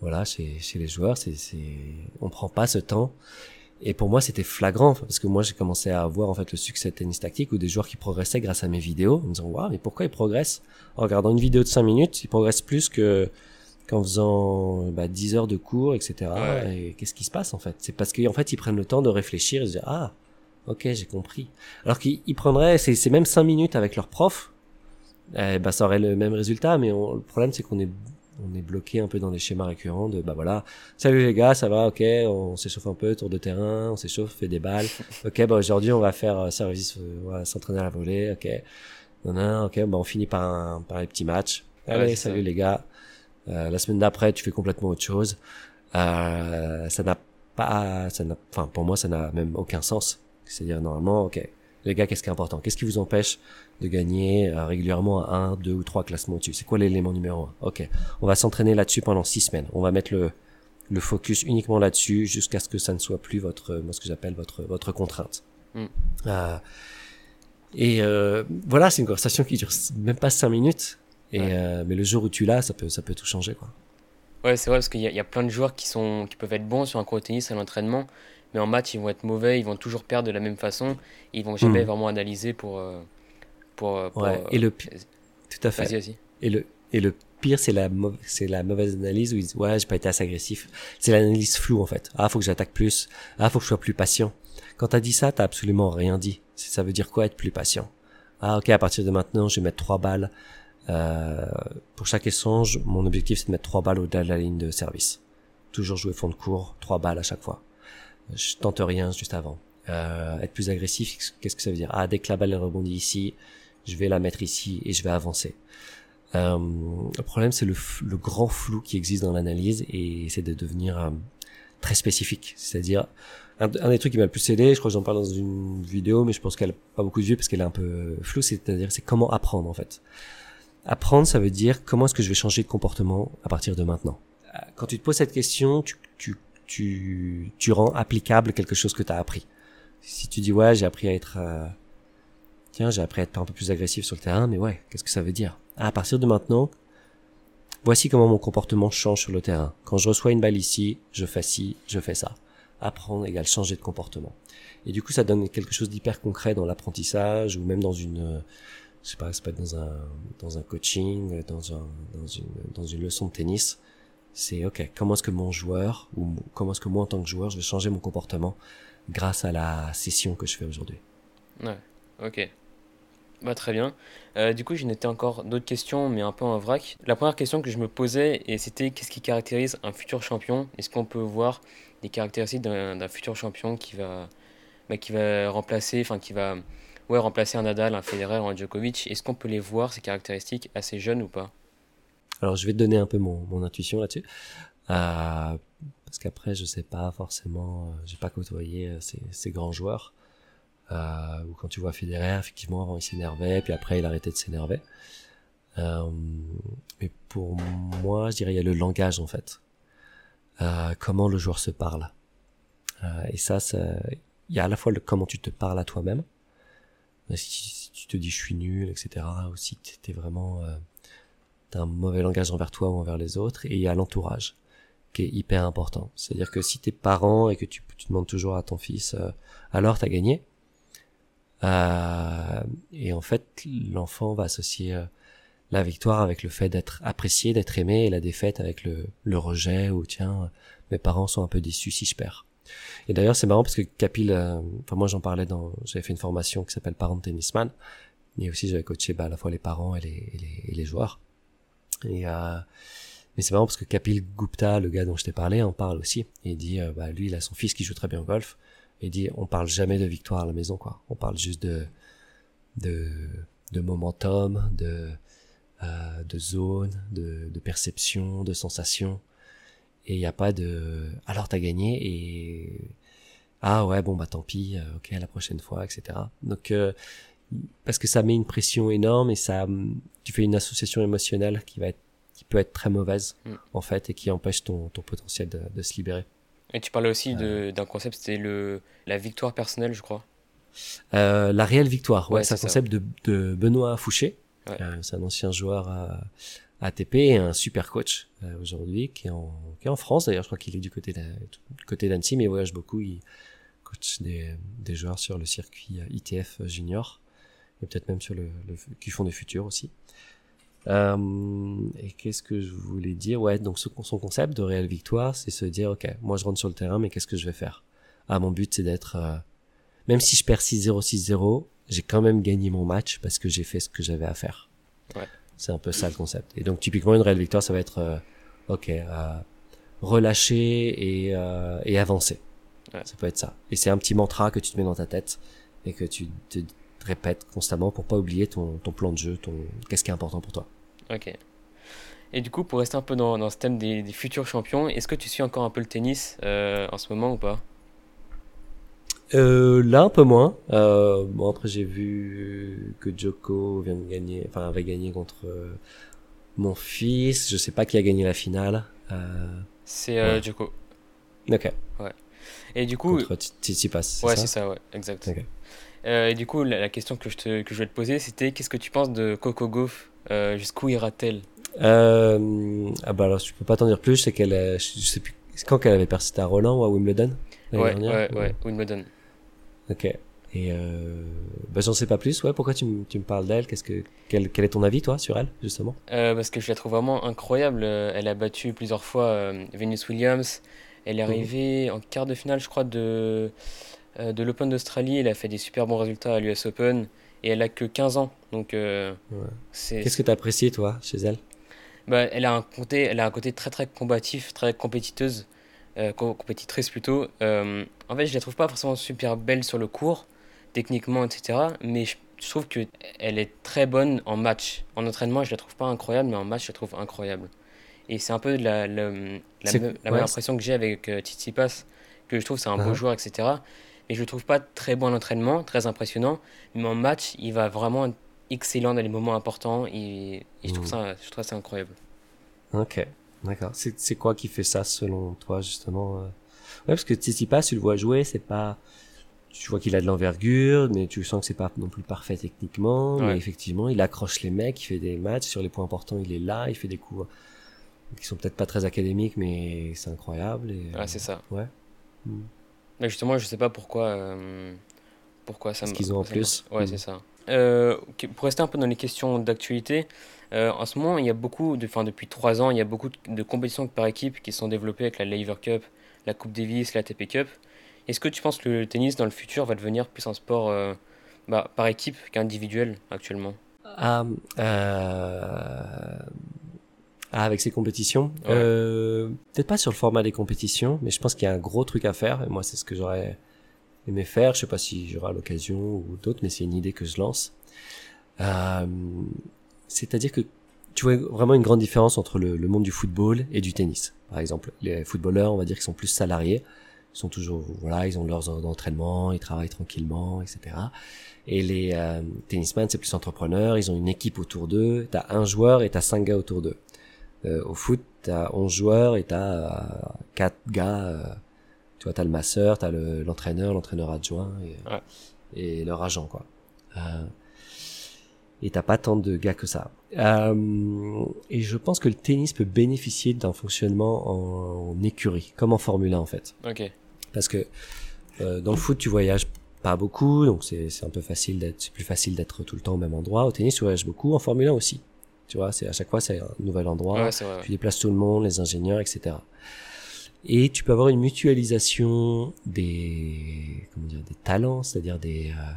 voilà chez, chez les joueurs c'est c'est on prend pas ce temps et pour moi c'était flagrant parce que moi j'ai commencé à voir en fait le succès de tennis tactique ou des joueurs qui progressaient grâce à mes vidéos en me disant waouh mais pourquoi ils progressent? En regardant une vidéo de 5 minutes ils progressent plus que qu'en faisant bah, 10 heures de cours, etc. Ouais. Et qu'est-ce qui se passe en fait? C'est parce qu'en fait ils prennent le temps de réfléchir et se dire ah ok j'ai compris. Alors qu'ils ils prendraient c'est c'est même 5 minutes avec leur prof, eh ben ça aurait le même résultat, mais on- le problème c'est qu'on est on est bloqué un peu dans des schémas récurrents de bah voilà salut les gars ça va? Ok on s'échauffe un peu tour de terrain on s'échauffe fait des balles ok bah aujourd'hui on va faire euh, service euh, voilà, s'entraîner à la volée ok non non ok bah on finit par un par les petits matchs Ouais, allez c'est ça. salut les gars euh, la semaine d'après, tu fais complètement autre chose. Euh, ça n'a pas, ça n'a, enfin, pour moi, ça n'a même aucun sens. C'est-à-dire, normalement, ok, les gars, qu'est-ce qui est important? Qu'est-ce qui vous empêche de gagner euh, régulièrement à un, deux ou trois classements au-dessus? C'est quoi l'élément numéro un? Ok, on va s'entraîner là-dessus pendant six semaines. On va mettre le, le focus uniquement là-dessus jusqu'à ce que ça ne soit plus votre, moi, ce que j'appelle votre, votre contrainte. Mm. Euh, et euh, voilà, c'est une conversation qui dure même pas cinq minutes. Et Ouais. euh, mais le jour où tu l'as, ça peut, ça peut tout changer, quoi. Ouais, c'est vrai parce qu'il y, y a plein de joueurs qui sont qui peuvent être bons sur un court de tennis à l'entraînement, mais en match ils vont être mauvais, ils vont toujours perdre de la même façon, ils vont jamais Mm. vraiment analyser pour euh, pour, euh, pour, Ouais. euh, Et le, pi- tout à fait. vas-y vas-y. Et le, et le pire, c'est la, c'est la mauvaise analyse où ils disent, ouais, j'ai pas été assez agressif. C'est l'analyse floue, en fait. Ah, faut que j'attaque plus. Ah, faut que je sois plus patient. Quand t'as dit ça, t'as absolument rien dit. Ça veut dire quoi être plus patient? Ah, ok, à partir de maintenant, je vais mettre trois balles. Euh, pour chaque échange, mon objectif, c'est de mettre trois balles au-delà de la ligne de service. Toujours jouer fond de cours, trois balles à chaque fois. Je tente rien juste avant. Euh, être plus agressif, qu'est-ce que ça veut dire? Ah, dès que la balle rebondit ici, je vais la mettre ici et je vais avancer. Euh, le problème, c'est le, le grand flou qui existe dans l'analyse et c'est de devenir euh, très spécifique. C'est-à-dire, un, des trucs qui m'a le plus aidé, je crois que j'en parle dans une vidéo, mais je pense qu'elle a pas beaucoup de vues parce qu'elle est un peu floue, c'est-à-dire c'est comment apprendre en fait. Apprendre, ça veut dire comment est-ce que je vais changer de comportement à partir de maintenant. Euh, Quand tu te poses cette question, tu, tu, tu, tu rends applicable quelque chose que tu as appris. Si tu dis ouais, j'ai appris à être euh, tiens, j'ai appris à être un peu plus agressif sur le terrain, mais ouais, qu'est-ce que ça veut dire? Ah, À partir de maintenant, voici comment mon comportement change sur le terrain. Quand je reçois une balle ici, je fais ci, je fais ça. Apprendre égale changer de comportement. Et du coup, ça donne quelque chose d'hyper concret dans l'apprentissage ou même dans une, je sais pas, c'est pas dans un, dans un coaching, dans un, dans une, dans une leçon de tennis. C'est ok, comment est-ce que mon joueur ou comment est-ce que moi en tant que joueur, je vais changer mon comportement grâce à la session que je fais aujourd'hui? Ouais, ok. Bah, très bien. Euh, du coup, j'ai noté encore d'autres questions, mais un peu en vrac. La première question que je me posais, et c'était qu'est-ce qui caractérise un futur champion? Est-ce qu'on peut voir des caractéristiques d'un futur champion qui va, bah, qui va remplacer, enfin qui va ouais, remplacer un Nadal, un Federer un Djokovic? Est-ce qu'on peut les voir, ces caractéristiques, assez jeunes ou pas? Alors, je vais te donner un peu mon, mon intuition là-dessus. Euh, parce qu'après, je sais pas forcément, euh, j'ai pas côtoyé euh, ces, ces grands joueurs. Euh, ou quand tu vois Federer, effectivement, avant il s'énervait, puis après il arrêtait de s'énerver. Euh, mais pour moi, je dirais il y a le langage en fait. Euh, comment le joueur se parle. Euh, et ça, ça, il y a à la fois le comment tu te parles à toi-même. Si, si tu te dis je suis nul, etc. Ou si tu es vraiment un mauvais langage envers toi ou envers les autres. Et il y a l'entourage qui est hyper important. C'est-à-dire que si t'es parent et que tu, tu demandes toujours à ton fils, euh, alors t'as gagné. Euh, et en fait, l'enfant va associer euh, la victoire avec le fait d'être apprécié, d'être aimé, et la défaite avec le, le rejet ou tiens, euh, mes parents sont un peu déçus si je perds. Et d'ailleurs, c'est marrant parce que Capil, euh, enfin moi j'en parlais dans, j'avais fait une formation qui s'appelle Parent Tennisman, mais aussi j'avais coaché bah, à la fois les parents et les, et les, et les joueurs. Et euh, mais c'est marrant parce que Kapil Gupta, le gars dont je t'ai parlé, en parle aussi. Il dit, euh, bah, lui, il a son fils qui joue très bien au golf. Il dit, on parle jamais de victoire à la maison, quoi. On parle juste de, de, de momentum, de, euh, de zone, de, de perception, de sensation. Et il n'y a pas de, alors t'as gagné et, ah ouais, bon, bah tant pis, euh, ok, la prochaine fois, etc. Donc, euh, parce que ça met une pression énorme et ça, tu fais une association émotionnelle qui va être qui peut être très mauvaise Mm. en fait et qui empêche ton, ton potentiel de, de se libérer. Et tu parlais aussi de- d'un concept, c'était le, la victoire personnelle, je crois. Euh, la réelle victoire, ouais, Ouais, c'est un ça. concept de, de Benoît Fouché. Ouais. Euh, c'est un ancien joueur à, à ATP et un super coach euh, aujourd'hui qui est en qui est en France d'ailleurs. Je crois qu'il est du côté du côté d'Annecy, mais il voyage beaucoup. Il coach des, des joueurs sur le circuit euh, ITF junior et peut-être même sur le, le qui font des futurs aussi. Euh, et qu'est-ce que je voulais dire? Ouais, donc ce- son concept de réelle victoire, c'est se dire ok, moi je rentre sur le terrain, mais qu'est-ce que je vais faire? Ah, mon but c'est d'être euh, même si je perds 6-0, 6-0, j'ai quand même gagné mon match parce que j'ai fait ce que j'avais à faire. Ouais. C'est un peu ça le concept. Et donc typiquement une réelle victoire, ça va être euh, ok, euh, relâcher et, euh, et avancer. Ouais. Ça peut être ça. Et c'est un petit mantra que tu te mets dans ta tête et que tu te répètes constamment pour pas oublier ton, ton plan de jeu, ton qu'est-ce qui est important pour toi. Ok. Et du coup, pour rester un peu dans, dans ce thème des, des futurs champions, est-ce que tu suis encore un peu le tennis euh, en ce moment ou pas? Euh, là un peu moins. Euh, bon après j'ai vu que Joko vient de gagner, enfin avait gagné contre mon fils. Je sais pas qui a gagné la finale. C'est Ouais. Djoko. ok. Et du coup, Contre Tsitsipas. ouais, c'est ça, ouais, exact. Ok. Euh, et du coup, la, la question que je, te, que je vais te poser, c'était qu'est-ce que tu penses de Coco Gauff euh, Jusqu'où ira-t-elle? Euh, ah bah alors je peux pas t'en dire plus. C'est qu'elle, a- je sais plus quand qu'elle avait perdu c'était à Roland ou à Wimbledon. l'année Ouais, dernière ouais, ouais, Wimbledon. Ok. Et euh, bah j'en sais pas plus. Ouais. Pourquoi tu, me- tu me parles d'elle? Qu'est-ce que quel, quel est ton avis toi sur elle justement? Euh, parce que je la trouve vraiment incroyable. Elle a battu plusieurs fois euh, Venus Williams. Elle est Mhm. arrivée en quart de finale, je crois, de, de l'Open d'Australie. Elle a fait des super bons résultats à l'US Open. Et elle a que 15 ans. Donc, euh, Ouais. Qu'est-ce que t'as apprécié toi chez elle? Bah, elle a un côté, elle a un côté très très combatif, très compétiteuse, euh, co- compétitrice plutôt. Euh, en fait, je la trouve pas forcément super belle sur le court, techniquement, etc. Mais je, je trouve que elle est très bonne en match. En entraînement, je la trouve pas incroyable, mais en match, je la trouve incroyable. Et c'est un peu la, la, la, C'est- même, la ouais, même c'est- impression que j'ai avec euh, Tsitsipas, que je trouve c'est un beau Uh-huh. joueur, etc. Mais je le trouve pas très bon en entraînement, très impressionnant. Mais en match, il va vraiment être excellent dans les moments importants. Et, et je trouve Mm. ça, je trouve ça incroyable. Ok, d'accord. C'est quoi qui fait ça selon toi justement euh? Ouais, parce que Tsitsipas, tu le vois jouer, c'est pas. Tu vois qu'il a de l'envergure, mais tu sens que c'est pas non plus parfait techniquement. Ouais. Mais effectivement, il accroche les mecs, il fait des matchs sur les points importants, il est là, il fait des coups euh, qui sont peut-être pas très académiques, mais c'est incroyable. Et, Ouais, c'est ça. Ouais. Mm. Mais justement, je sais pas pourquoi, euh, pourquoi ça Parce me- qu'ils ont en plus. Ouais, Mm. c'est ça. Euh, pour rester un peu dans les questions d'actualité, euh, en ce moment, il y a beaucoup, de, enfin, depuis trois ans, il y a beaucoup de, de compétitions par équipe qui sont développées avec la Lever Cup, la Coupe Davis, la ATP Cup. Est-ce que tu penses que le tennis dans le futur va devenir plus un sport euh, bah, par équipe qu'individuel actuellement? Ah, ah, avec ces compétitions Ouais. euh, Peut-être pas sur le format des compétitions, mais je pense qu'il y a un gros truc à faire. Et moi, c'est ce que j'aurais aimé faire. Je sais pas si j'aurai l'occasion ou d'autres, mais c'est une idée que je lance. Euh, C'est-à-dire que tu vois vraiment une grande différence entre le, le monde du football et du tennis. Par exemple, les footballeurs, on va dire qu'ils sont plus salariés. Ils sont toujours, voilà, ils ont leurs heures d'entraînement, ils travaillent tranquillement, etc. Et les euh, tennisman, c'est plus entrepreneurs, ils ont une équipe autour d'eux. T'as un joueur et t'as cinq gars autour d'eux. Euh, au foot, t'as 11 joueurs et t'as euh, quatre gars. euh, tu vois, t'as le masseur, t'as le- l'entraîneur, l'entraîneur adjoint et, Ouais. et leur agent, quoi. Euh, et t'as pas tant de gars que ça. Euh, et je pense que le tennis peut bénéficier d'un fonctionnement en, en écurie, comme en Formule 1 en fait. Ok. Parce que euh, dans le foot, tu voyages pas beaucoup, donc c'est c'est un peu facile d'être, c'est plus facile d'être tout le temps au même endroit. Au tennis, tu voyages beaucoup. En Formule 1 aussi. Tu vois, c'est à chaque fois c'est un nouvel endroit. Ouais, vrai. ouais. Tu déplaces tout le monde, les ingénieurs, etc. Et tu peux avoir une mutualisation des, comment dire, des talents, c'est-à-dire des, euh,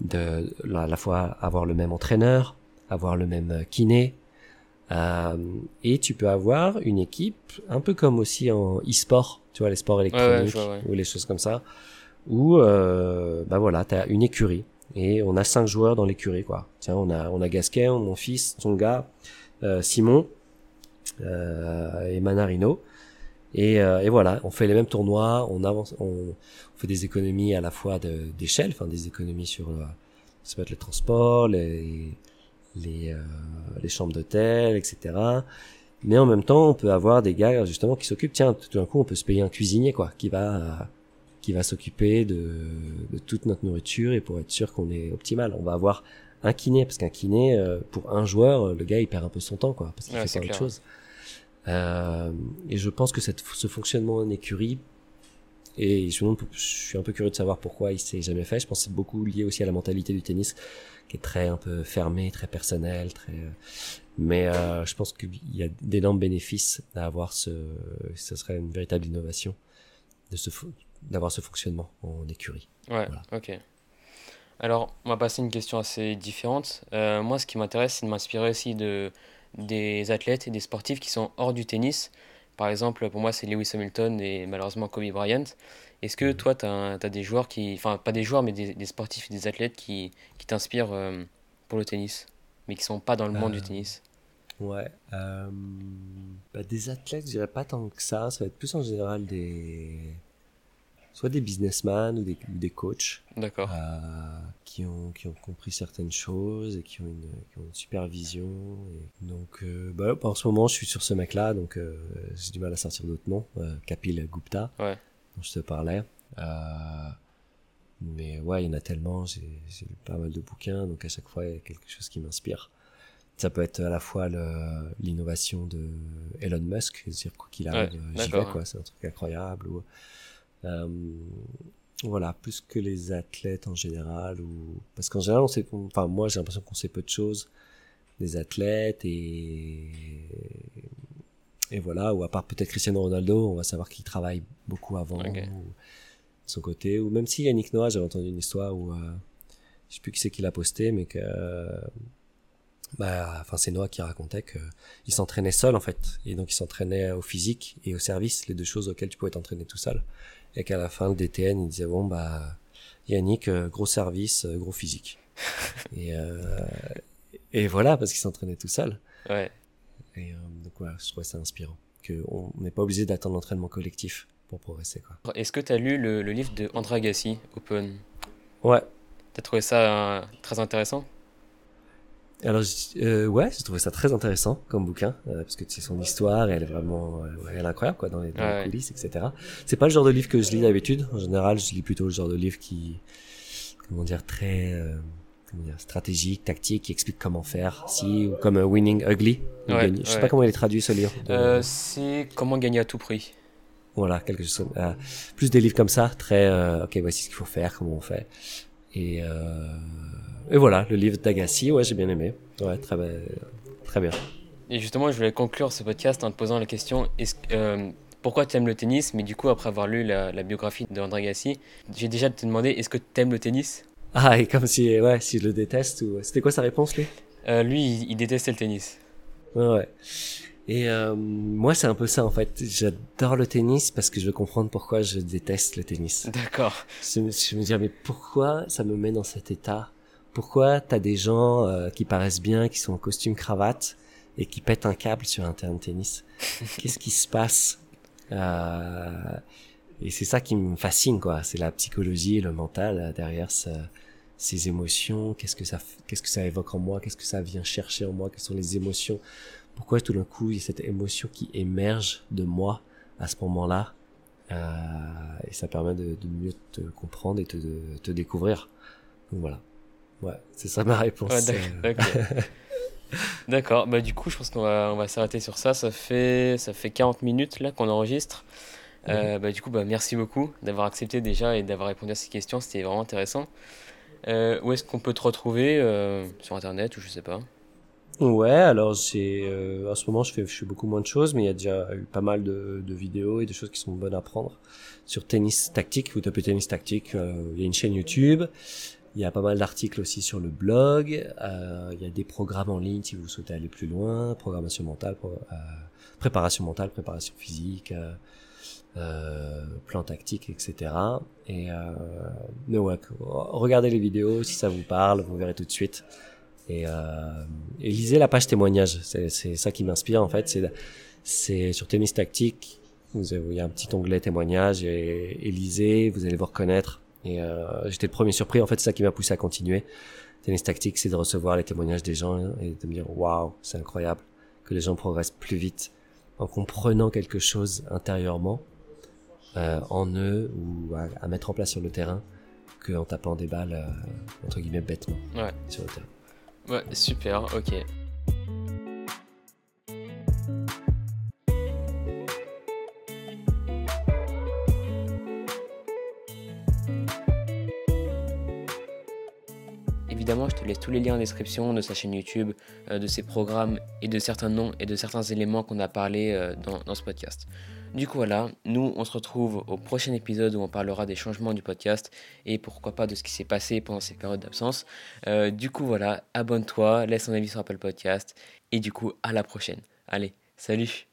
de, à la fois avoir le même entraîneur, avoir le même euh, kiné, euh, et tu peux avoir une équipe, un peu comme aussi en e-sport, tu vois, les sports électroniques vois, ou les choses comme ça, où, euh, bah voilà, t'as une écurie. Et on a cinq joueurs dans l'écurie, quoi. Tiens, on a, on a Gasquet, mon fils, son gars, euh, Simon, euh, et Manarino. Et, euh, et voilà, on fait les mêmes tournois, on avance, on, on fait des économies à la fois d'échelle, enfin des économies sur, ça peut être le transport, les, les, euh, les chambres d'hôtel, etc. Mais en même temps, on peut avoir des gars justement qui s'occupent. Tiens, tout d'un coup, on peut se payer un cuisinier, quoi, qui va, euh, qui va s'occuper de, de toute notre nourriture et pour être sûr qu'on est optimal. On va avoir un kiné parce qu'un kiné euh, pour un joueur, le gars il perd un peu son temps, quoi, parce qu'il Ouais, fait c'est pas autre clair. chose. Euh, et je pense que cette, ce fonctionnement en écurie, et je, suis un peu curieux de savoir pourquoi il s'est jamais fait. Je pense que c'est beaucoup lié aussi à la mentalité du tennis, qui est très un peu fermée, très personnelle, très. euh, Mais euh, je pense qu'il y a d'énormes bénéfices à avoir ce. Ce serait une véritable innovation de ce fo- d'avoir ce fonctionnement en écurie. Ouais, Voilà. ok. Alors, on va passer à une question assez différente. Euh, moi, ce qui m'intéresse, c'est de m'inspirer aussi de, des athlètes et des sportifs qui sont hors du tennis. Par exemple, pour moi, c'est Lewis Hamilton et malheureusement Kobe Bryant. Est-ce que Mhm. toi, tu as, des joueurs qui. Enfin, pas des joueurs, mais des, des sportifs et des athlètes qui, qui t'inspirent euh, pour le tennis, mais qui sont pas dans le monde du Euh, tennis? Ouais. Bah, des athlètes, je dirais pas tant que ça. Ça va être plus en général des. Soit des businessmen ou des, des coachs D'accord. euh, qui, ont, qui ont compris certaines choses et qui ont une, qui ont une supervision. Et donc, euh, bah, en ce moment, je suis sur ce mec-là, donc euh, j'ai du mal à sortir d'autres noms. Euh, Kapil Gupta, Ouais. dont je te parlais. Euh, mais ouais, il y en a tellement. J'ai j'ai lu pas mal de bouquins, donc à chaque fois, il y a quelque chose qui m'inspire. Ça peut être à la fois le- l'innovation de Elon Musk, c'est-à-dire quoi qu'il arrive, Ouais, euh, j'y vais, quoi. C'est un truc incroyable. Ou, voilà, plus que les athlètes en général, ou parce qu'en général, on sait, enfin moi, j'ai l'impression qu'on sait peu de choses des athlètes et et voilà, ou à part peut-être Cristiano Ronaldo, on va savoir qu'il travaille beaucoup avant ou de son côté, ou même si Yannick Noah, j'avais entendu une histoire où euh, je sais plus qui c'est qui l'a posté, mais que euh, bah, enfin c'est Noah qui racontait que il s'entraînait seul en fait, et donc il s'entraînait au physique et au service, les deux choses auxquelles tu pouvais t'entraîner tout seul, et qu'à la fin le DTN il disait bon bah Yannick euh, gros service, euh, gros physique, et euh, et voilà parce qu'il s'entraînait tout seul. Ouais. Et donc voilà, je trouvais ça inspirant. Qu'on n'est pas obligé d'attendre l'entraînement collectif pour progresser. Quoi. Est-ce que tu as lu le, le livre de André Agassi, Open? Ouais. T'as trouvé ça euh, très intéressant? Alors, euh, ouais, j'ai trouvé ça très intéressant comme bouquin, euh, parce que c'est son histoire, et elle est vraiment euh, elle est incroyable quoi, dans les, dans les Ouais. coulisses, etc. C'est pas le genre de livre que je lis d'habitude. En général, je lis plutôt le genre de livre qui, comment dire, très euh, comment dire, stratégique, tactique, qui explique comment faire, si, ou comme euh, Winning Ugly. ou Ouais, Je sais ouais. pas comment il est traduit ce livre. de- Euh, C'est Comment gagner à tout prix. Voilà, quelque chose euh, plus des livres comme ça, très euh, ok, voici ce qu'il faut faire, comment on fait. Et euh, et voilà, le livre d'Agassi, ouais, j'ai bien aimé. Ouais, très bien, très bien. Et justement, je voulais conclure ce podcast en te posant la question est-ce, euh, pourquoi tu aimes le tennis? Mais du coup, après avoir lu la, la biographie d'André Agassi, j'ai déjà te demandé est-ce que tu aimes le tennis? Ah, et comme si, ouais, si je le déteste ou. C'était quoi sa réponse, lui? Euh, lui, il, il détestait le tennis. Ouais. Et euh, moi, c'est un peu ça en fait. J'adore le tennis parce que je veux comprendre pourquoi je déteste le tennis. D'accord. Je, je me dis, mais pourquoi ça me met dans cet état Pourquoi t'as des gens euh, qui paraissent bien, qui sont en costume cravate et qui pètent un câble sur un terrain de tennis Qu'est-ce qui se passe Euh, Et c'est ça qui me fascine, quoi. C'est la psychologie et le mental euh, derrière ce- ces émotions. Qu'est-ce que ça, qu'est-ce que ça évoque en moi? Qu'est-ce que ça vient chercher en moi? Quelles sont les émotions? Pourquoi tout d'un coup il y a cette émotion qui émerge de moi à ce moment-là euh, et ça permet de, de mieux te comprendre et te, de te découvrir. Donc voilà. Ouais, c'est ça ma réponse. Ouais. D'accord, bah du coup je pense qu'on va, on va s'arrêter sur ça. Ça fait, ça fait 40 minutes là qu'on enregistre. Euh, bah, du coup, bah, merci beaucoup d'avoir accepté déjà et d'avoir répondu à ces questions. C'était vraiment intéressant. Euh, où est-ce qu'on peut te retrouver euh, Sur internet ou je sais pas? Ouais, alors j'ai euh, en ce moment je fais je fais beaucoup moins de choses, mais il y a déjà eu pas mal de, de vidéos et de choses qui sont bonnes à prendre sur tennis tactique. Vous tapez tennis tactique, il y a une chaîne YouTube. Il y a pas mal d'articles aussi sur le blog. Euh, il y a des programmes en ligne si vous souhaitez aller plus loin, programmation mentale, euh, préparation mentale, préparation physique, euh, euh, plan tactique, etc. Et euh, mais ouais, regardez les vidéos si ça vous parle, vous verrez tout de suite. Et, euh, et lisez la page témoignage. C'est ça qui m'inspire en fait. C'est sur tennis tactique. Vous avez, a un petit onglet témoignage et, et lisez. Vous allez vous reconnaître. Et euh, j'étais le premier surpris. En fait, c'est ça qui m'a poussé à continuer. Tennis tactique, c'est de recevoir les témoignages des gens et de me dire waouh, c'est incroyable que les gens progressent plus vite en comprenant quelque chose intérieurement euh, en eux ou à, à mettre en place sur le terrain qu'en tapant des balles euh, entre guillemets bêtement Ouais. sur le terrain. Ouais, super, ok. Laisse tous les liens en description de sa chaîne YouTube, euh, de ses programmes et de certains noms et de certains éléments qu'on a parlé euh, dans, dans ce podcast. Du coup, voilà, nous, on se retrouve au prochain épisode où on parlera des changements du podcast et pourquoi pas de ce qui s'est passé pendant ces périodes d'absence. Euh, du coup, voilà, abonne-toi, laisse un avis sur Apple Podcast et du coup, à la prochaine. Allez, salut